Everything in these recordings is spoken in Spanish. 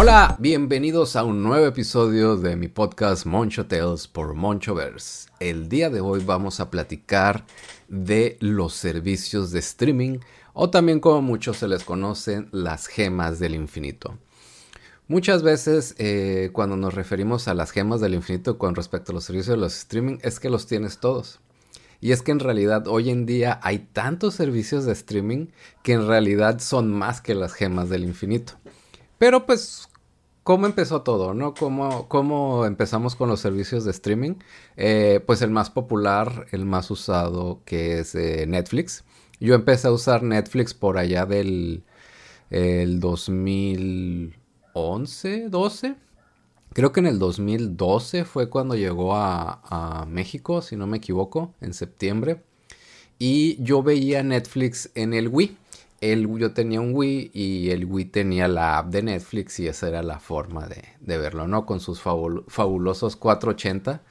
Hola, bienvenidos a un nuevo episodio de mi podcast Moncho Tales por Monchoverse. El día de hoy vamos a platicar de los servicios de streaming o también como muchos se les conocen las gemas del infinito. Muchas veces eh, cuando nos referimos a las gemas del infinito con respecto a los servicios de los streaming es que los tienes todos. Y es que en realidad hoy en día hay tantos servicios de streaming que en realidad son más que las gemas del infinito. Pero pues, ¿cómo empezó todo? ¿No? ¿Cómo, cómo empezamos con los servicios de streaming? Eh, pues el más popular, el más usado, que es eh, Netflix. Yo empecé a usar Netflix por allá del el 2011, 12. Creo que en el 2012 fue cuando llegó a, a México, si no me equivoco, en septiembre. Y yo veía Netflix en el Wii el, yo tenía un Wii y el Wii tenía la app de Netflix y esa era la forma de, verlo, ¿no? Con sus fabulosos 480,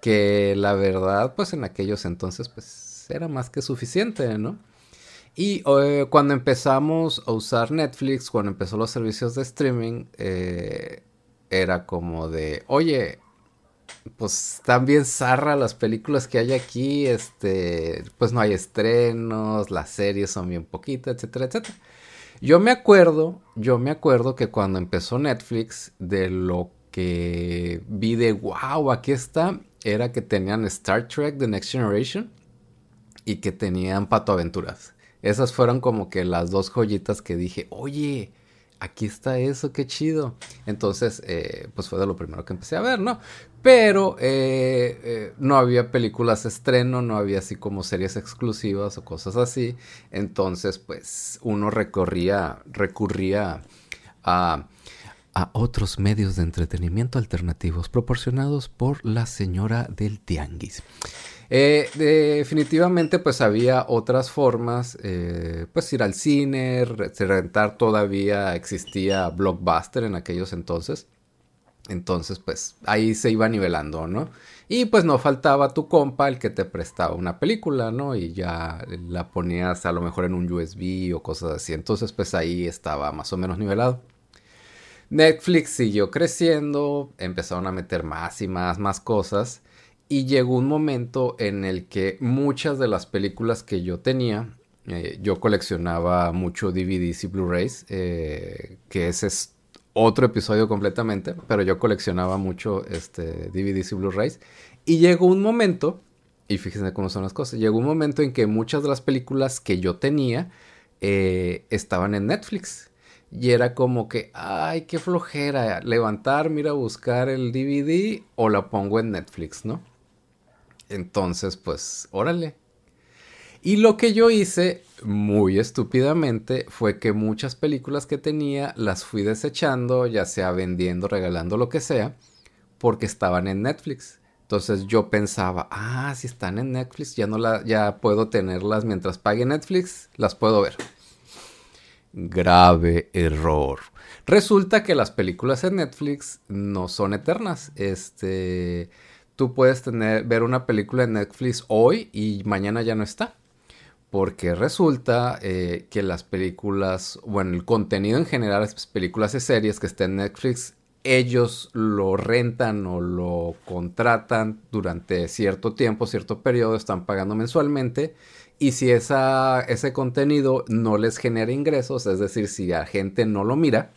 que la verdad, pues en aquellos entonces, pues era más que suficiente, ¿no? Y eh, cuando empezamos a usar Netflix, cuando empezó los servicios de streaming, eh, era como de, oye, pues están bien zarra las películas que hay aquí, este, pues no hay estrenos, las series son bien poquitas, etcétera, etcétera. Yo me acuerdo, yo me acuerdo que cuando empezó Netflix, de lo que vi de wow, aquí está, era que tenían Star Trek The Next Generation y que tenían Pato Aventuras. Esas fueron como que las dos joyitas que dije, oye, aquí está eso, qué chido. Entonces, eh, pues fue de lo primero que empecé a ver, ¿no? Pero eh, eh, no había películas estreno, no había así como series exclusivas o cosas así. Entonces, pues uno recorría, recurría a, a otros medios de entretenimiento alternativos proporcionados por la señora del Tianguis. Eh, definitivamente pues había otras formas, eh, pues ir al cine, rentar todavía existía Blockbuster en aquellos entonces. Entonces pues ahí se iba nivelando, ¿no? Y pues no faltaba tu compa el que te prestaba una película, ¿no? Y ya la ponías a lo mejor en un USB o cosas así. Entonces pues ahí estaba más o menos nivelado. Netflix siguió creciendo, empezaron a meter más y más, más cosas. Y llegó un momento en el que muchas de las películas que yo tenía, eh, yo coleccionaba mucho DVDs y Blu-rays, eh, que ese es otro episodio completamente, pero yo coleccionaba mucho este, DVDs y Blu-rays. Y llegó un momento, y fíjense cómo son las cosas, llegó un momento en que muchas de las películas que yo tenía eh, estaban en Netflix. Y era como que, ay, qué flojera, levantar, mira, buscar el DVD o la pongo en Netflix, ¿no? Entonces, pues, órale. Y lo que yo hice, muy estúpidamente, fue que muchas películas que tenía las fui desechando, ya sea vendiendo, regalando, lo que sea, porque estaban en Netflix. Entonces yo pensaba, ah, si están en Netflix, ya no la, ya puedo tenerlas mientras pague Netflix, las puedo ver. Grave error. Resulta que las películas en Netflix no son eternas. Este tú puedes tener, ver una película en Netflix hoy y mañana ya no está. Porque resulta eh, que las películas, bueno, el contenido en general, las películas y series que estén en Netflix, ellos lo rentan o lo contratan durante cierto tiempo, cierto periodo, están pagando mensualmente. Y si esa, ese contenido no les genera ingresos, es decir, si la gente no lo mira,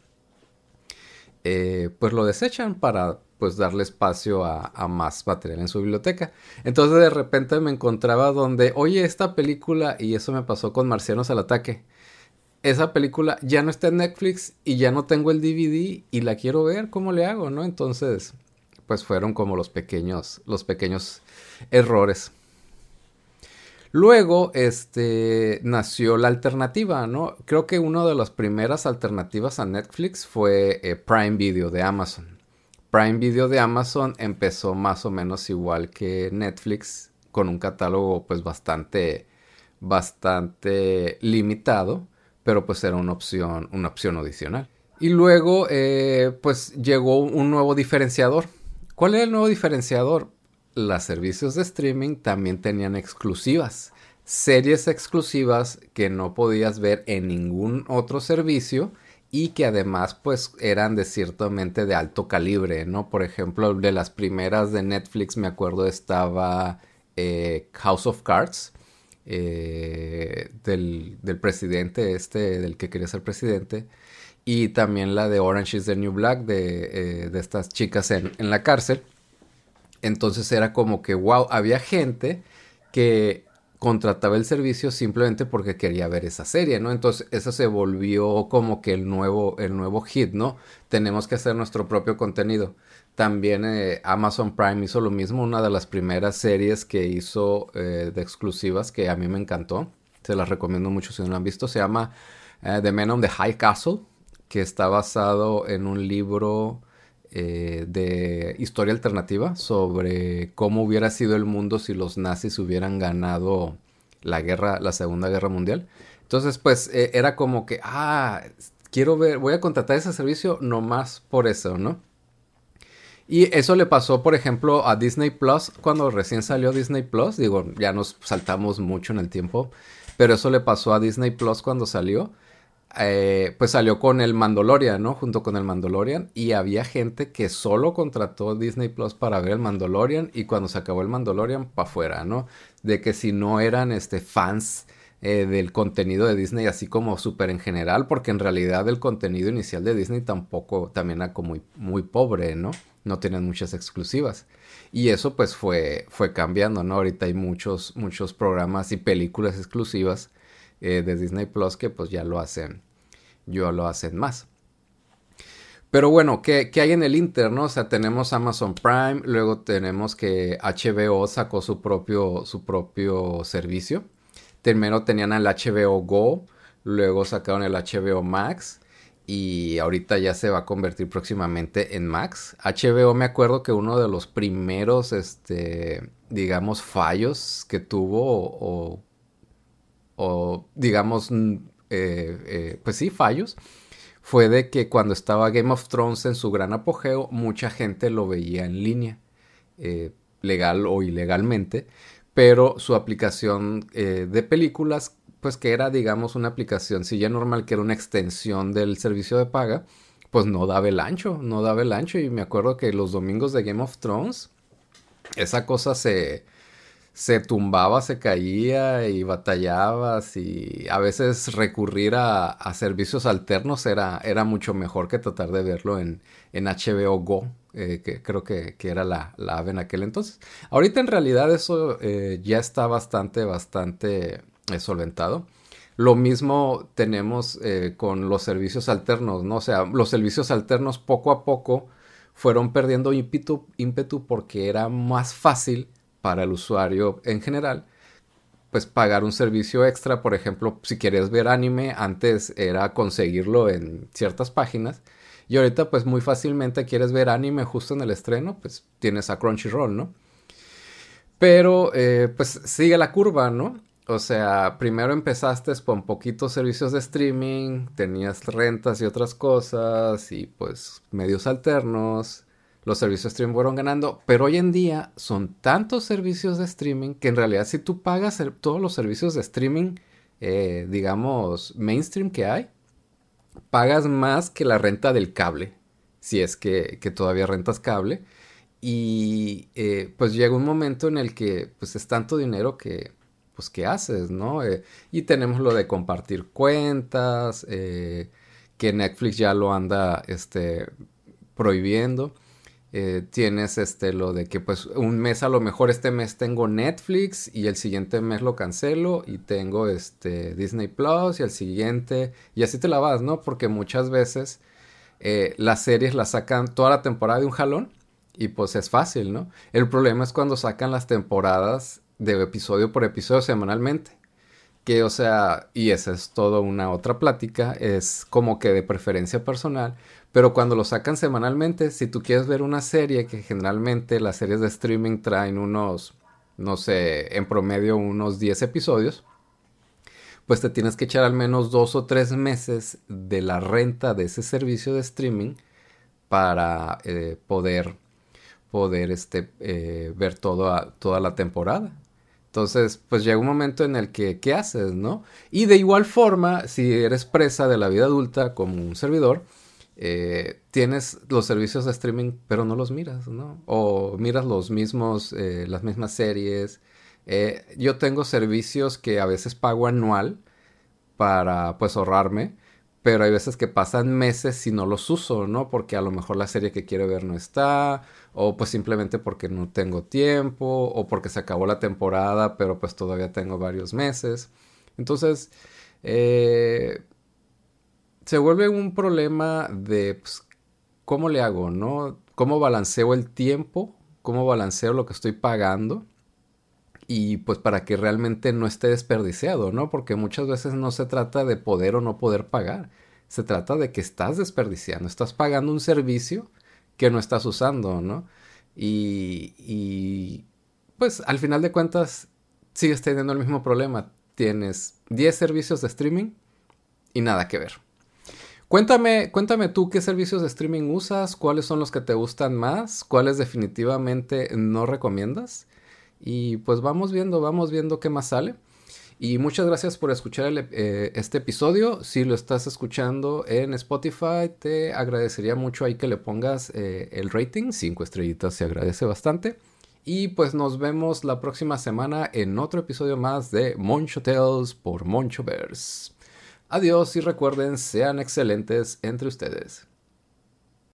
eh, pues lo desechan para pues darle espacio a, más material en su biblioteca. Entonces de repente me encontraba donde, oye, esta película, y eso me pasó con Marcianos al Ataque, esa película ya no está en Netflix y ya no tengo el DVD y la quiero ver, ¿cómo le hago? ¿No? Entonces, pues fueron como los pequeños, los pequeños errores. Luego, este, nació la alternativa, ¿no? Creo que una de las primeras alternativas a Netflix fue eh, Prime Video de Amazon. Prime Video de Amazon empezó más o menos igual que Netflix, con un catálogo pues bastante, bastante limitado, pero pues era una opción, una opción adicional. Y luego eh, pues llegó un nuevo diferenciador. ¿Cuál era el nuevo diferenciador? Los servicios de streaming también tenían exclusivas, series exclusivas que no podías ver en ningún otro servicio y que además pues eran de ciertamente de alto calibre, ¿no? Por ejemplo, de las primeras de Netflix me acuerdo estaba eh, House of Cards, eh, del, presidente este, del que quería ser presidente, y también la de Orange is the New Black, de, eh, estas chicas en, en, la cárcel. Entonces era como que, wow, había gente que contrataba el servicio simplemente porque quería ver esa serie, ¿no? Entonces eso se volvió como que el nuevo, el nuevo hit, ¿no? Tenemos que hacer nuestro propio contenido. También eh, Amazon Prime hizo lo mismo, una de las primeras series que hizo eh, de exclusivas que a mí me encantó. Se las recomiendo mucho si no la han visto. Se llama eh, The Men on the High Castle, que está basado en un libro de historia alternativa sobre cómo hubiera sido el mundo si los nazis hubieran ganado la guerra, la Segunda Guerra Mundial. Entonces, pues era como que, ah, quiero ver, voy a contratar ese servicio nomás por eso, ¿no? Y eso le pasó, por ejemplo, a Disney Plus cuando recién salió Disney Plus. Digo, ya nos saltamos mucho en el tiempo. Pero eso le pasó a Disney Plus cuando salió. Eh, pues salió con el Mandalorian, ¿no? Junto con el Mandalorian. Y había gente que solo contrató Disney Plus para ver el Mandalorian. Y cuando se acabó el Mandalorian, para afuera, ¿no? De que si no eran este, fans eh, del contenido de Disney, así como súper en general. Porque en realidad el contenido inicial de Disney tampoco, también era como muy, muy pobre, ¿no? no tienen muchas exclusivas. Y eso pues fue, fue cambiando, ¿no? Ahorita hay muchos, muchos programas y películas exclusivas eh, de Disney Plus que pues ya lo hacen, ya lo hacen más. Pero bueno, ¿qué, hay en el Inter, no? O sea, tenemos Amazon Prime, luego tenemos que HBO sacó su propio, su propio servicio. Primero tenían el HBO Go, luego sacaron el HBO Max y ahorita ya se va a convertir próximamente en Max. HBO me acuerdo que uno de los primeros, este, digamos, fallos que tuvo o, digamos, eh, eh, pues sí, fallos, fue de que cuando estaba Game of Thrones en su gran apogeo, mucha gente lo veía en línea, eh, legal o ilegalmente, pero su aplicación de películas pues que era, digamos, una aplicación ya normal, que era una extensión del servicio de paga, pues no daba el ancho, no daba el ancho. Y me acuerdo que los domingos de Game of Thrones, esa cosa se, se tumbaba, se caía y batallabas y a veces recurrir a, servicios alternos era, era, mucho mejor que tratar de verlo en, en HBO Go, eh, que creo que, era la, la, ave en aquel entonces. Ahorita en realidad eso eh, ya está bastante, bastante es solventado. Lo mismo tenemos eh, con los servicios alternos, ¿no? O sea, los servicios alternos poco a poco fueron perdiendo ímpetu, ímpetu porque era más fácil para el usuario en general, pues pagar un servicio extra, por ejemplo, si quieres ver anime, antes era conseguirlo en ciertas páginas, y ahorita pues muy fácilmente quieres ver anime justo en el estreno, pues tienes a Crunchyroll, ¿no? Pero eh, pues sigue la curva, ¿no? O sea, primero empezaste con poquitos servicios de streaming, tenías rentas y otras cosas y pues medios alternos. Los servicios de streaming fueron ganando, pero hoy en día son tantos servicios de streaming que en realidad si tú pagas todos los servicios de streaming, eh, digamos, mainstream que hay, pagas más que la renta del cable, si es que, todavía rentas cable. Y eh, pues llega un momento en el que pues es tanto dinero que pues, ¿qué haces, no? Eh, y tenemos lo de compartir cuentas, que Netflix ya lo anda, este, prohibiendo. Eh, tienes este lo de que pues un mes a lo mejor este mes tengo Netflix y el siguiente mes lo cancelo y tengo este Disney Plus y el siguiente y así te la vas, ¿no? Porque muchas veces las series las sacan toda la temporada de un jalón y pues es fácil, ¿no? El problema es cuando sacan las temporadas de episodio por episodio semanalmente. Que, o sea, y esa es toda una otra plática, es como que de preferencia personal, pero cuando lo sacan semanalmente, si tú quieres ver una serie, que generalmente las series de streaming traen unos, no sé, en promedio unos 10 episodios, pues te tienes que echar al menos dos o tres meses de la renta de ese servicio de streaming para eh, poder, poder este, eh, ver toda la temporada. Entonces, pues llega un momento en el que, ¿qué haces, no? Y de igual forma, si eres presa de la vida adulta como un servidor, eh, tienes los servicios de streaming, pero no los miras, ¿no? O miras los mismos, eh, las mismas series. Eh, yo tengo servicios que a veces pago anual para, pues, ahorrarme pero hay veces que pasan meses si no los uso, ¿no? Porque a lo mejor la serie que quiero ver no está, o pues simplemente porque no tengo tiempo, o porque se acabó la temporada, pero pues todavía tengo varios meses. Entonces, eh, se vuelve un problema de pues, cómo le hago, ¿no? ¿Cómo balanceo el tiempo? ¿Cómo balanceo lo que estoy pagando? Y pues para que realmente no esté desperdiciado, ¿no? Porque muchas veces no se trata de poder o no poder pagar, se trata de que estás desperdiciando, estás pagando un servicio que no estás usando, ¿no? Y, y pues al final de cuentas sigues teniendo el mismo problema, tienes 10 servicios de streaming y nada que ver. Cuéntame, cuéntame tú qué servicios de streaming usas, cuáles son los que te gustan más, cuáles definitivamente no recomiendas. Y pues vamos viendo, vamos viendo qué más sale. Y muchas gracias por escuchar eh, este episodio. Si lo estás escuchando en Spotify, te agradecería mucho ahí que le pongas eh, el rating. Cinco estrellitas se agradece bastante. Y pues nos vemos la próxima semana en otro episodio más de Moncho Tales por Monchoverse. Adiós y recuerden, sean excelentes entre ustedes.